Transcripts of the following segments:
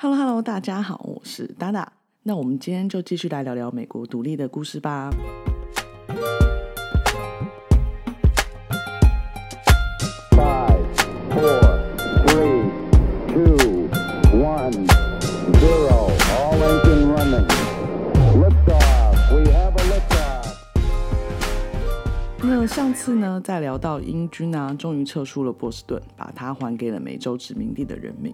Hello Hello，大家好，我是达达。那我们今天就继续来聊聊美国独立的故事吧。Five, four, three, two, one, zero. All engine running. Liftoff. We have a. 那上次呢，在聊到英军啊，终于撤出了波士顿，把它还给了美洲殖民地的人民，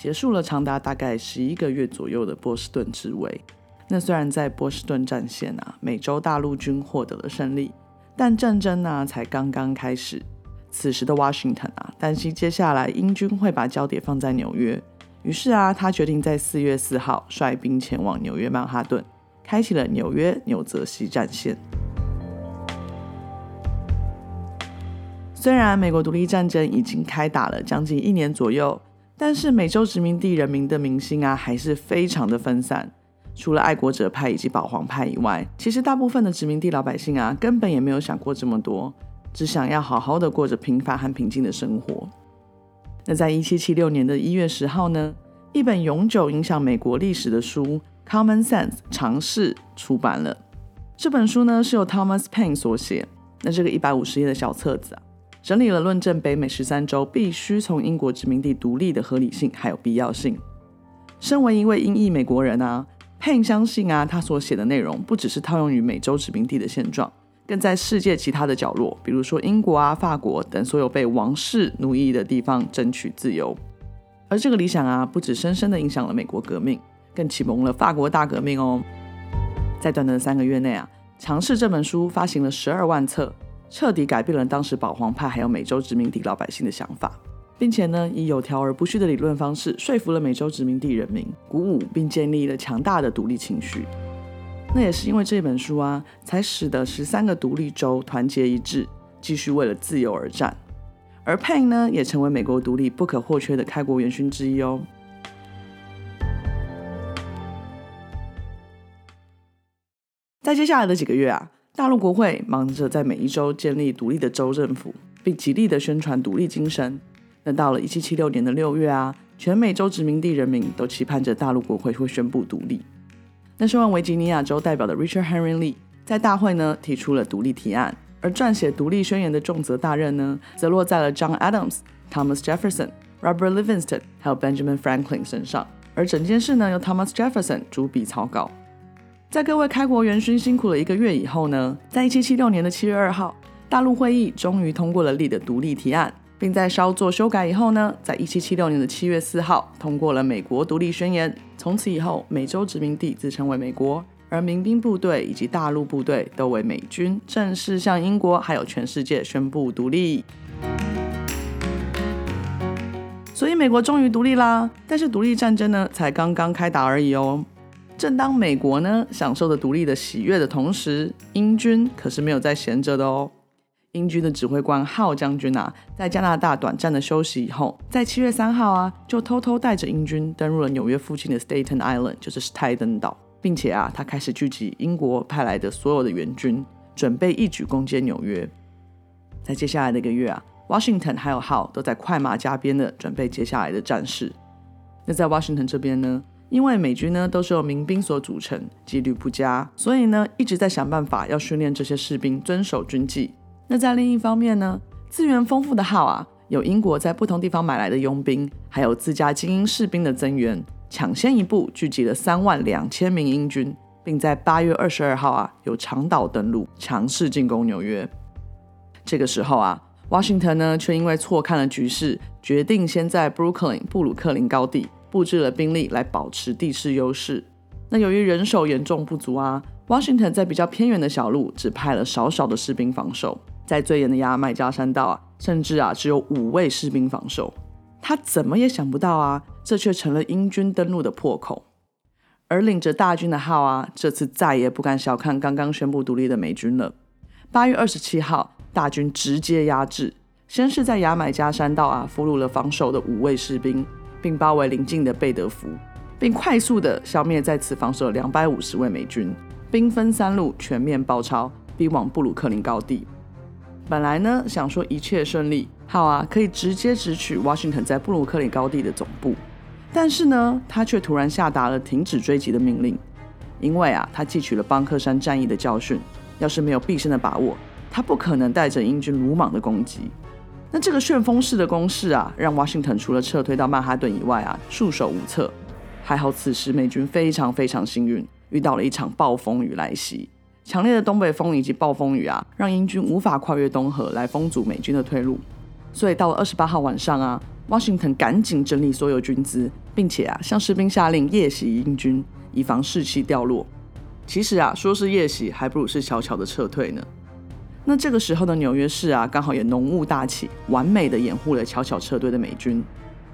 结束了长达大概十一个月左右的波士顿之围。那虽然在波士顿战线啊，美洲大陆军获得了胜利，但战争呢才刚刚开始。此时的 Washington 啊，担心接下来英军会把焦点放在纽约，于是啊，他决定在四月四号率兵前往纽约曼哈顿，开启了纽约纽泽西战线。虽然美国独立战争已经开打了将近一年左右，但是美洲殖民地人民的民心啊，还是非常的分散。除了爱国者派以及保皇派以外，其实大部分的殖民地老百姓啊，根本也没有想过这么多，只想要好好的过着平凡和平静的生活。那在一七七六年的一月十号呢，一本永久影响美国历史的书《Common Sense》尝试出版了。这本书呢是由 Thomas Paine 所写，那这个一百五十页的小册子啊，整理了论证北美十三州必须从英国殖民地独立的合理性还有必要性。身为一位英裔美国人啊，Pen 相信啊，他所写的内容不只是套用于美洲殖民地的现状，更在世界其他的角落，比如说英国啊、法国等所有被王室奴役的地方争取自由。而这个理想啊，不止深深的影响了美国革命，更启蒙了法国大革命哦。在短短的三个月内啊，尝试这本书发行了十二万册，彻底改变了当时保皇派还有美洲殖民地老百姓的想法，并且呢，以有条而不紊的理论方式说服了美洲殖民地人民，鼓舞并建立了强大的独立情绪。那也是因为这本书啊，才使得十三个独立州团结一致，继续为了自由而战。而 Paine 呢，也成为美国独立不可或缺的开国元勋之一哦。在接下来的几个月啊，大陆国会忙着在每一州建立独立的州政府，并极力的宣传独立精神。那到了一七七六年的六月啊，全美洲殖民地人民都期盼着大陆国会会宣布独立。那身为维吉尼亚州代表的 Richard Henry Lee 在大会呢提出了独立提案，而撰写独立宣言的重责大任呢，则落在了 John Adams、Thomas Jefferson、Robert Livingston 还有 Benjamin Franklin 身上。而整件事呢，由 Thomas Jefferson 主笔草稿。在各位开国元勋辛苦了一个月以后呢，在一七七六年的七月二号，大陆会议终于通过了立的独立提案，并在稍作修改以后呢，在一七七六年的七月四号通过了美国独立宣言。从此以后，美洲殖民地自称为美国，而民兵部队以及大陆部队都为美军，正式向英国还有全世界宣布独立。所以美国终于独立啦，但是独立战争呢，才刚刚开打而已哦。正当美国呢享受着独立的喜悦的同时，英军可是没有在闲着的哦。英军的指挥官浩将军啊，在加拿大短暂的休息以后，在七月三号啊，就偷偷带着英军登陆了纽约附近的 Staten Island，就是史泰登岛，并且啊，他开始聚集英国派来的所有的援军，准备一举攻坚纽约。在接下来的一个月啊，Washington 还有浩都在快马加鞭的准备接下来的战事。那在 Washington 这边呢？因为美军呢都是由民兵所组成，纪律不佳，所以呢一直在想办法要训练这些士兵遵守军纪。那在另一方面呢，资源丰富的号啊，有英国在不同地方买来的佣兵，还有自家精英士兵的增援，抢先一步聚集了三万两千名英军，并在八月二十二号啊有长岛登陆，强势进攻纽约。这个时候啊，Washington 呢却因为错看了局势，决定先在 Brooklyn 布鲁克林高地。布置了兵力来保持地势优势。那由于人手严重不足啊，Washington 在比较偏远的小路只派了少少的士兵防守，在最远的牙买加山道啊，甚至啊只有五位士兵防守。他怎么也想不到啊，这却成了英军登陆的破口。而领着大军的号啊，这次再也不敢小看刚刚宣布独立的美军了。八月二十七号，大军直接压制，先是在牙买加山道啊俘虏了防守的五位士兵。并包围邻近的贝德福，并快速的消灭在此防守两百五十位美军，兵分三路全面包抄，逼往布鲁克林高地。本来呢想说一切顺利，好啊，可以直接直取 Washington 在布鲁克林高地的总部。但是呢，他却突然下达了停止追击的命令，因为啊，他汲取了邦克山战役的教训，要是没有必胜的把握，他不可能带着英军鲁莽的攻击。那这个旋风式的攻势啊，让 Washington 除了撤退到曼哈顿以外啊，束手无策。还好此时美军非常非常幸运，遇到了一场暴风雨来袭，强烈的东北风以及暴风雨啊，让英军无法跨越东河来封阻美军的退路。所以到了二十八号晚上啊，Washington 赶紧整理所有军资，并且啊向士兵下令夜袭英军，以防士气掉落。其实啊，说是夜袭，还不如是悄悄的撤退呢。那这个时候的纽约市啊，刚好也浓雾大起，完美的掩护了悄悄撤退的美军。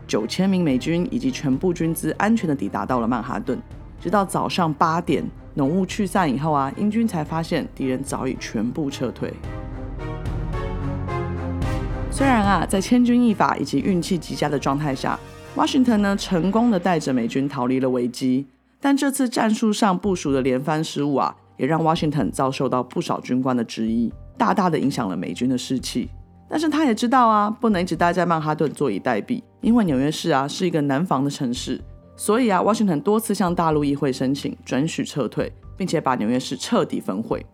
九千名美军以及全部军资安全的抵达到了曼哈顿。直到早上八点，浓雾去散以后啊，英军才发现敌人早已全部撤退。虽然啊，在千钧一发以及运气极佳的状态下，Washington 呢成功的带着美军逃离了危机，但这次战术上部署的连番失误啊，也让 Washington 遭受到不少军官的质疑。大大的影响了美军的士气，但是他也知道啊，不能一直待在曼哈顿坐以待毙，因为纽约市啊是一个难防的城市，所以啊，Washington 多次向大陆议会申请准许撤退，并且把纽约市彻底焚毁。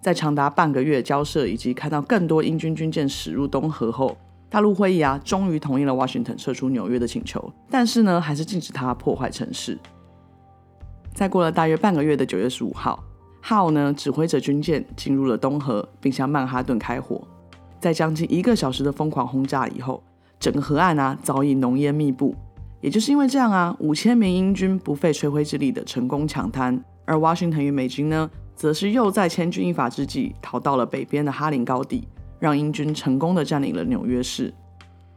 在长达半个月交涉以及看到更多英军军舰驶入东河后，大陆会议啊终于同意了 Washington 撤出纽约的请求，但是呢，还是禁止他破坏城市。再过了大约半个月的九月十五号。号呢指挥着军舰进入了东河，并向曼哈顿开火。在将近一个小时的疯狂轰炸以后，整个河岸啊早已浓烟密布。也就是因为这样啊，五千名英军不费吹灰之力的成功抢滩，而华盛顿与美军呢，则是又在千钧一发之际逃到了北边的哈林高地，让英军成功的占领了纽约市。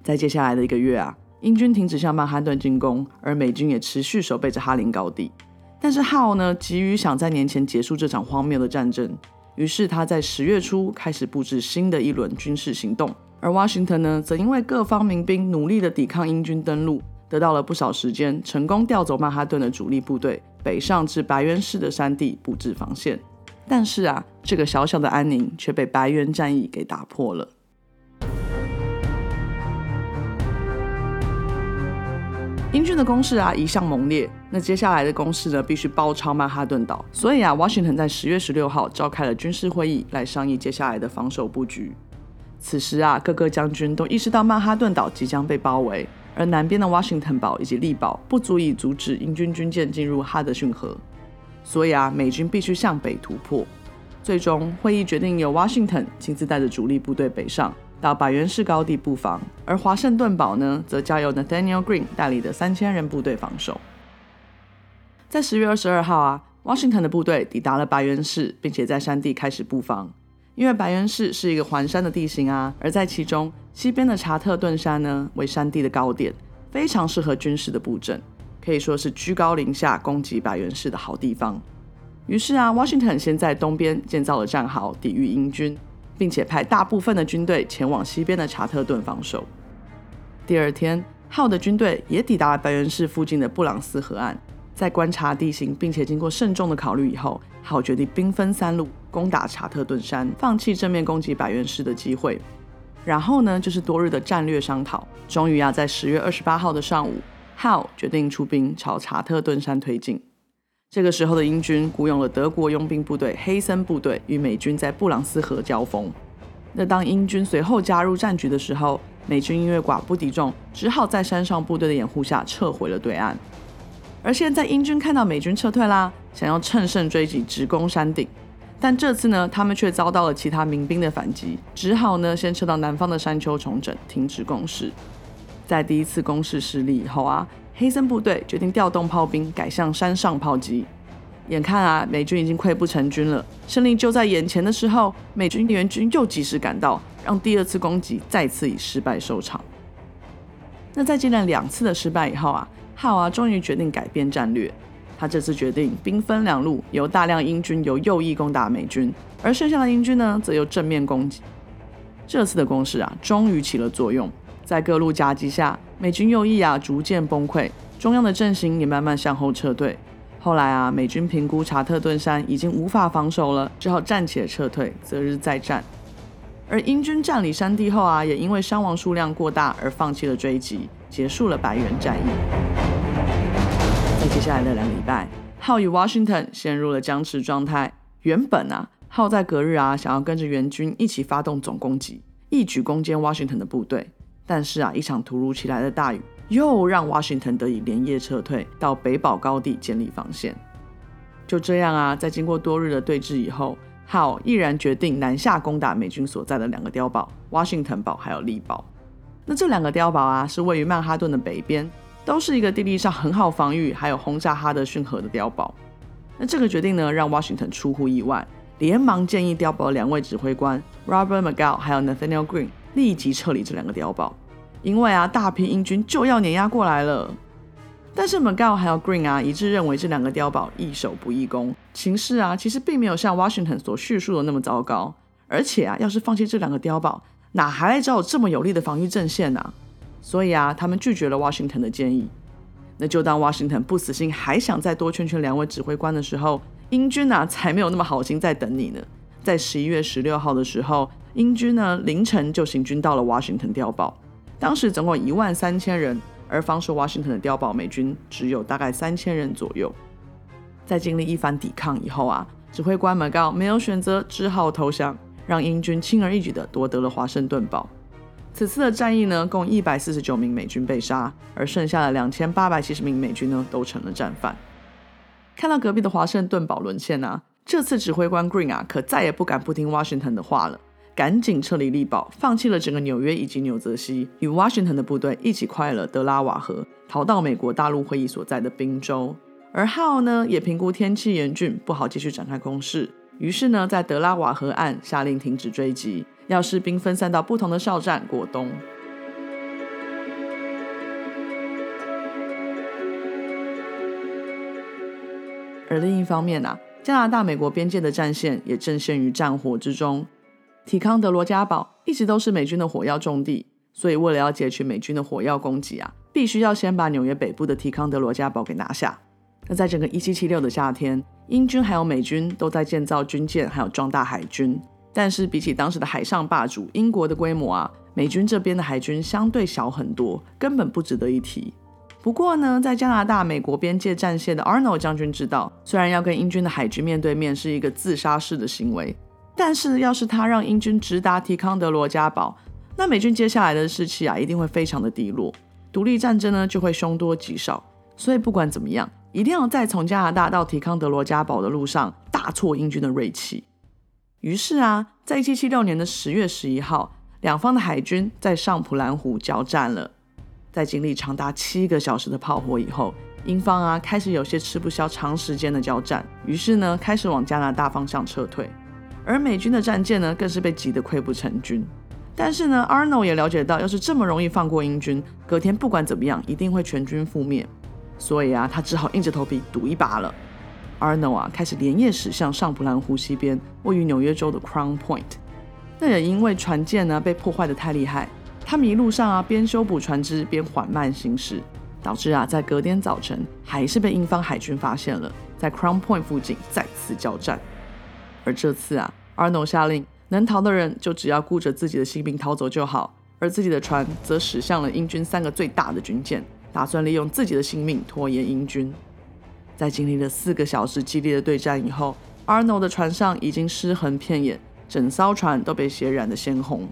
在接下来的一个月啊，英军停止向曼哈顿进攻，而美军也持续守备着哈林高地。但是浩呢，急于想在年前结束这场荒谬的战争，于是他在十月初开始布置新的一轮军事行动。而 Washington 呢，则因为各方民兵努力的抵抗英军登陆，得到了不少时间，成功调走曼哈顿的主力部队，北上至白渊市的山地布置防线。但是啊，这个小小的安宁却被白渊战役给打破了。英军的攻势啊一向猛烈，那接下来的攻势呢必须包抄曼哈顿岛，所以啊，Washington 在十月十六号召开了军事会议来商议接下来的防守布局。此时啊，各个将军都意识到曼哈顿岛即将被包围，而南边的 Washington 堡以及利堡不足以阻止英军军舰进入哈德逊河，所以啊，美军必须向北突破。最终，会议决定由 Washington 亲自带着主力部队北上。到百元市高地布防，而华盛顿堡呢，则交由 Nathaniel Green 带领的三千人部队防守。在十月二十二号啊，Washington 的部队抵达了白原市，并且在山地开始布防。因为白原市是一个环山的地形啊，而在其中西边的查特顿山呢为山地的高点，非常适合军事的布阵，可以说是居高临下攻击白原市的好地方。于是啊，Washington 先在东边建造了战壕，抵御英军。并且派大部分的军队前往西边的查特顿防守。第二天，号的军队也抵达了白原市附近的布朗斯河岸，在观察地形并且经过慎重的考虑以后，号决定兵分三路攻打查特顿山，放弃正面攻击白原市的机会。然后呢，就是多日的战略商讨，终于啊，在十月二十八号的上午，号决定出兵朝查特顿山推进。这个时候的英军雇佣了德国佣兵部队黑森部队与美军在布朗斯河交锋。那当英军随后加入战局的时候，美军因为寡不敌众，只好在山上部队的掩护下撤回了对岸。而现在英军看到美军撤退啦，想要乘胜追击，直攻山顶。但这次呢，他们却遭到了其他民兵的反击，只好呢先撤到南方的山丘重整，停止攻势。在第一次攻势失利以后啊。黑森部队决定调动炮兵，改向山上炮击。眼看啊，美军已经溃不成军了，胜利就在眼前的时候，美军援军又及时赶到，让第二次攻击再次以失败收场。那在接连两次的失败以后啊，哈啊终于决定改变战略。他这次决定兵分两路，由大量英军由右翼攻打美军，而剩下的英军呢，则由正面攻击。这次的攻势啊，终于起了作用。在各路夹击下，美军右翼啊逐渐崩溃，中央的阵型也慢慢向后撤退。后来啊，美军评估查特顿山已经无法防守了，只好暂且撤退，择日再战。而英军占领山地后啊，也因为伤亡数量过大而放弃了追击，结束了白原战役。在接下来的两礼拜，号与 Washington 陷入了僵持状态。原本啊，号在隔日啊想要跟着援军一起发动总攻击，一举攻坚 Washington 的部队。但是啊，一场突如其来的大雨又让 Washington 得以连夜撤退到北堡高地建立防线。就这样啊，在经过多日的对峙以后，Howe 毅然决定南下攻打美军所在的两个碉堡——华盛顿堡还有利堡。那这两个碉堡啊，是位于曼哈顿的北边，都是一个地理上很好防御，还有轰炸哈德逊河的碉堡。那这个决定呢，让 Washington 出乎意外，连忙建议碉堡两位指挥官 Robert McGow 还有 Nathaniel Green 立即撤离这两个碉堡，因为啊，大批英军就要碾压过来了。但是 McGow 还有 Green 啊，一致认为这两个碉堡易守不易攻，情势啊，其实并没有像 Washington 所叙述的那么糟糕。而且啊，要是放弃这两个碉堡，哪还来找有这么有力的防御阵线呢？所以啊，他们拒绝了 Washington 的建议。那就当 Washington 不死心，还想再多劝劝两位指挥官的时候，英军啊才没有那么好心在等你呢。在十一月十六号的时候，英军呢凌晨就行军到了华盛顿碉堡，当时总共一万三千人，而防守华盛顿的碉堡美军只有大概三千人左右。在经历一番抵抗以后啊，指挥官们告没有选择，只好投降。让英军轻而易举地夺得了华盛顿堡。此次的战役呢，共一百四十九名美军被杀，而剩下的两千八百七十名美军呢，都成了战犯。看到隔壁的华盛顿堡沦陷啊，这次指挥官 Green 啊，可再也不敢不听华盛顿的话了，赶紧撤离利堡，放弃了整个纽约以及纽泽西，与 Washington 的部队一起跨了德拉瓦河，逃到美国大陆会议所在的宾州。而 Howe 呢，也评估天气严峻，不好继续展开攻势。于是呢，在德拉瓦河岸下令停止追击，要士兵分散到不同的哨站过冬。而另一方面啊，加拿大美国边界的战线也正陷于战火之中。提康德罗加堡一直都是美军的火药重地，所以为了要截取美军的火药攻击啊，必须要先把纽约北部的提康德罗加堡给拿下。那在整个1776的夏天。英军还有美军都在建造军舰，还有壮大海军。但是比起当时的海上霸主英国的规模啊，美军这边的海军相对小很多，根本不值得一提。不过呢，在加拿大美国边界战线的 Arnold 将军知道，虽然要跟英军的海军面对面是一个自杀式的行为，但是要是他让英军直达提康德罗加堡，那美军接下来的士气啊一定会非常的低落，独立战争呢就会凶多吉少。所以不管怎么样。一定要在从加拿大到提康德罗加堡的路上大挫英军的锐气。于是啊，在一七七六年的十月十一号，两方的海军在上普兰湖交战了。在经历长达七个小时的炮火以后，英方啊开始有些吃不消长时间的交战，于是呢开始往加拿大方向撤退。而美军的战舰呢更是被挤得溃不成军。但是呢，Arnold 也了解到，要是这么容易放过英军，隔天不管怎么样，一定会全军覆灭。所以啊，他只好硬着头皮赌一把了。Arnold 啊，开始连夜驶向上普兰湖西边，位于纽约州的 Crown Point。那也因为船舰呢被破坏的太厉害，他们一路上啊边修补船只边缓慢行驶，导致啊在隔天早晨还是被英方海军发现了，在 Crown Point 附近再次交战。而这次啊，Arnold 下令能逃的人就只要顾着自己的性命逃走就好，而自己的船则驶向了英军三个最大的军舰。打算利用自己的性命拖延英军。在经历了四个小时激烈的对战以后，Arnold 的船上已经尸横遍野，整艘船都被血染得鲜红。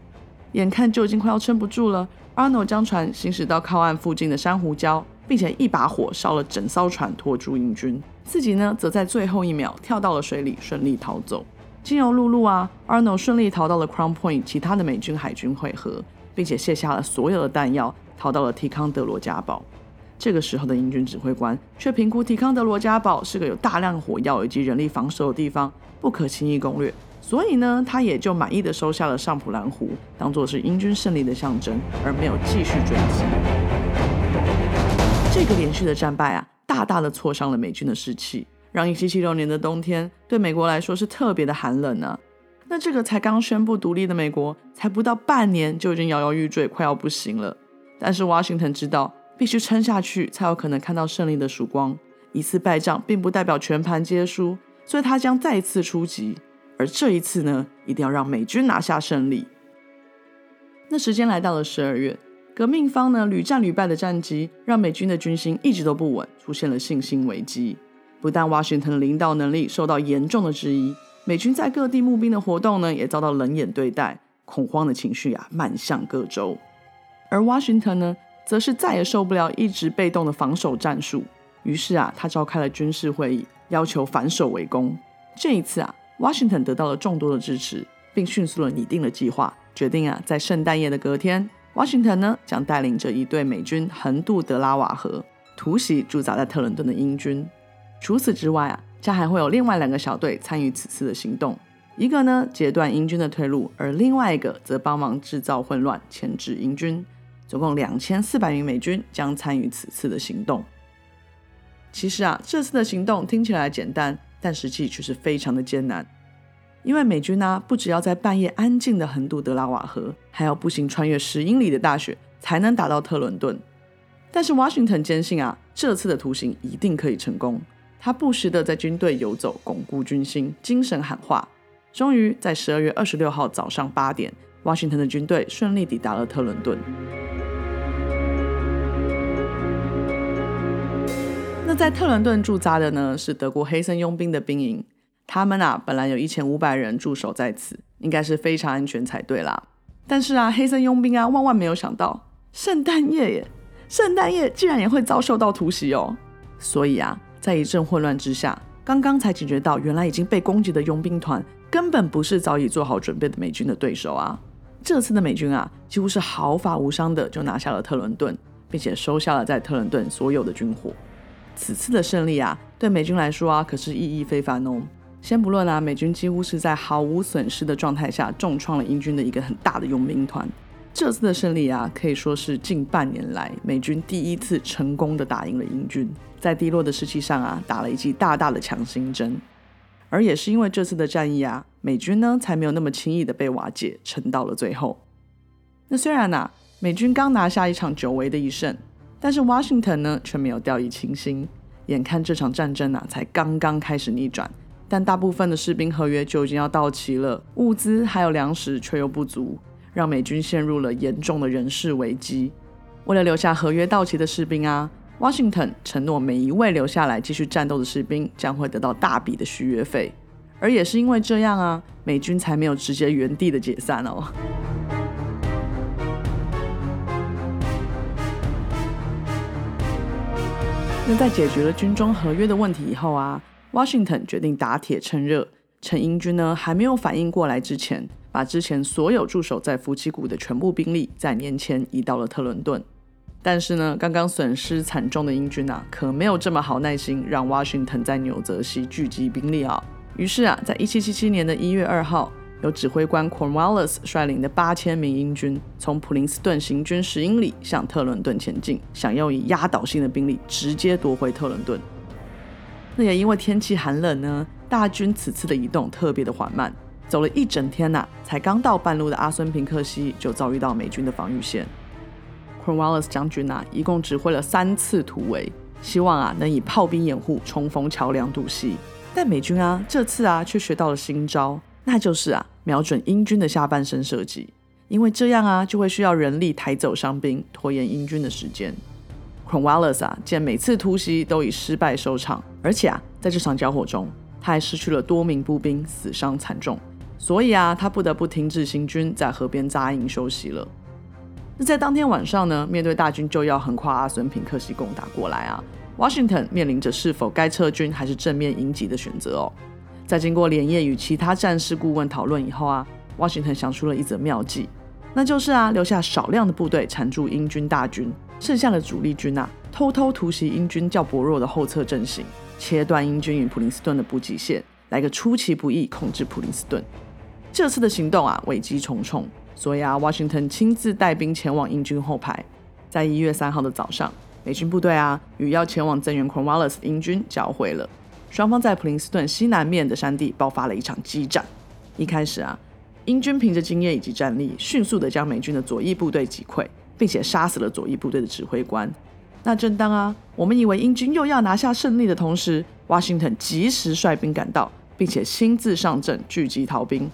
眼看就已经快要撑不住了，Arnold 将船行驶到靠岸附近的珊瑚礁，并且一把火烧了整艘船，拖住英军。自己呢，则在最后一秒跳到了水里，顺利逃走。经由陆路啊，Arnold 顺利逃到了 Crown Point，其他的美军海军汇合，并且卸下了所有的弹药。逃到了提康德罗加堡，这个时候的英军指挥官却评估提康德罗加堡是个有大量火药以及人力防守的地方，不可轻易攻略，所以呢，他也就满意的收下了上普兰湖，当做是英军胜利的象征，而没有继续追击。这个连续的战败啊，大大的挫伤了美军的士气，让1776年的冬天对美国来说是特别的寒冷呢。那这个才刚宣布独立的美国，才不到半年就已经摇摇欲坠，快要不行了。但是华盛顿知道，必须撑下去才有可能看到胜利的曙光。一次败仗并不代表全盘皆输，所以他将再次出击。而这一次呢，一定要让美军拿下胜利。那时间来到了十二月，革命方呢屡战屡败的战绩，让美军的军心一直都不稳，出现了信心危机。不但华盛顿的领导能力受到严重的质疑，美军在各地募兵的活动呢也遭到冷眼对待，恐慌的情绪啊漫向各州。而 Washington 呢，则是再也受不了一直被动的防守战术，于是啊，他召开了军事会议，要求反守为攻。这一次啊，Washington 得到了众多的支持，并迅速的拟定了计划，决定啊，在圣诞夜的隔天，Washington 呢将带领着一队美军横渡德拉瓦河，突袭驻扎在特伦顿的英军。除此之外啊，将还会有另外两个小队参与此次的行动，一个呢截断英军的退路，而另外一个则帮忙制造混乱，牵制英军。总共两千四百名美军将参与此次的行动。其实啊，这次的行动听起来简单，但实际却是非常的艰难。因为美军呢，不只要在半夜安静的横渡德拉瓦河，还要步行穿越十英里的大雪，才能打到特伦顿。但是 Washington 坚信啊，这次的图形一定可以成功。他不时的在军队游走，巩固军心，精神喊话。终于在十二月二十六号早上八点，Washington 的军队顺利抵达了特伦顿。那在特伦顿驻扎的呢，是德国黑森佣兵的兵营。他们啊，本来有一千五百人驻守在此，应该是非常安全才对啦。但是啊，黑森佣兵啊，万万没有想到，圣诞夜耶，圣诞夜竟然也会遭受到突袭哦。所以啊，在一阵混乱之下，刚刚才警觉到，原来已经被攻击的佣兵团根本不是早已做好准备的美军的对手啊。这次的美军啊，几乎是毫发无伤的就拿下了特伦顿，并且收下了在特伦顿所有的军火。此次的胜利啊，对美军来说啊，可是意义非凡哦。先不论啊，美军几乎是在毫无损失的状态下重创了英军的一个很大的佣兵团。这次的胜利啊，可以说是近半年来美军第一次成功的打赢了英军，在低落的士气上啊，打了一剂大大的强心针。而也是因为这次的战役啊，美军呢才没有那么轻易的被瓦解，撑到了最后。那虽然呐，美军刚拿下一场久违的一胜。但是 Washington 呢，却没有掉以轻心。眼看这场战争啊，才刚刚开始逆转，但大部分的士兵合约就已经要到期了，物资还有粮食却又不足，让美军陷入了严重的人事危机。为了留下合约到期的士兵啊，Washington 承诺每一位留下来继续战斗的士兵将会得到大笔的续约费。而也是因为这样啊，美军才没有直接原地的解散哦。那在解决了军中合约的问题以后啊，Washington 决定打铁趁热，趁英军呢还没有反应过来之前，把之前所有驻守在福奇谷的全部兵力在年前移到了特伦顿。但是呢，刚刚损失惨重的英军啊，可没有这么好耐心让 Washington 在纽泽西聚集兵力啊。于是啊，在一七七七年的一月二号。由指挥官 Cornwallis 率领的八千名英军从普林斯顿行军十英里，向特伦顿前进，想要以压倒性的兵力直接夺回特伦顿。那也因为天气寒冷呢，大军此次的移动特别的缓慢，走了一整天呐，才刚到半路的阿孙平克西就遭遇到美军的防御线。Cornwallis 将军呐，一共指挥了三次突围，希望啊能以炮兵掩护冲锋桥梁渡溪。但美军啊这次啊却学到了新招。那就是啊，瞄准英军的下半身射击，因为这样啊，就会需要人力抬走伤兵，拖延英军的时间。Cornwallis 啊，见每次突袭都以失败收场，而且啊，在这场交火中，还失去了多名步兵，死伤惨重，所以啊，他不得不停止行军，在河边扎营休息了。那在当天晚上呢，面对大军就要横跨阿孙平克西攻打过来啊，Washington 面临着是否该撤军还是正面迎击的选择哦。在经过连夜与其他战事顾问讨论以后啊，Washington 想出了一则妙计，那就是啊，留下少量的部队缠住英军大军，剩下的主力军啊，偷偷突袭英军较薄弱的后侧阵型，切断英军与普林斯顿的补给线，来个出其不意控制普林斯顿。这次的行动啊，危机重重，所以啊，Washington 亲自带兵前往英军后排。在一月三号的早上，美军部队啊，与要前往增援 Cornwallis 的英军交汇了。双方在普林斯顿西南面的山地爆发了一场激战。一开始啊，英军凭着经验以及战力，迅速的将美军的左翼部队击溃，并且杀死了左翼部队的指挥官。那正当啊，我们以为英军又要拿下胜利的同时华盛顿及时率兵赶到，并且亲自上阵聚集逃兵。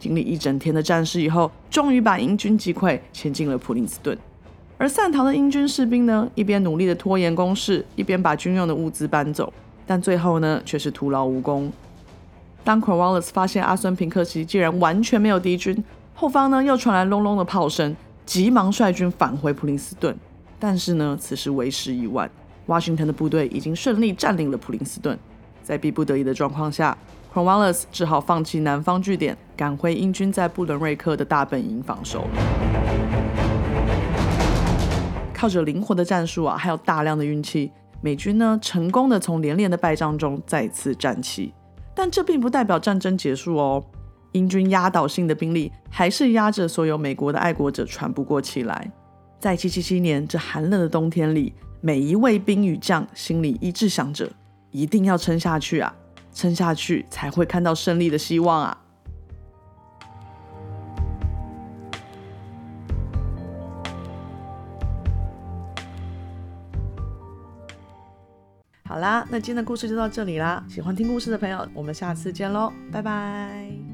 经历一整天的战事以后，终于把英军击溃，前进了普林斯顿。而散逃的英军士兵呢，一边努力的拖延攻势，一边把军用的物资搬走，但最后呢，却是徒劳无功。当 Cornwallis 发现阿孙平克西竟然完全没有敌军，后方呢又传来隆隆的炮声，急忙率军返回普林斯顿。但是呢，此时为时已晚华盛顿的部队已经顺利占领了普林斯顿。在逼不得已的状况下，Cornwallis 只好放弃南方据点，赶回英军在布伦瑞克的大本营防守。靠着灵活的战术啊，还有大量的运气，美军呢成功的从连连的败仗中再次站起。但这并不代表战争结束哦，英军压倒性的兵力还是压着所有美国的爱国者喘不过气来。在七七七年这寒冷的冬天里，每一位兵与将心里一致想着，一定要撑下去啊，撑下去才会看到胜利的希望啊。好啦，那今天的故事就到这里啦。喜欢听故事的朋友，我们下次见喽，拜拜。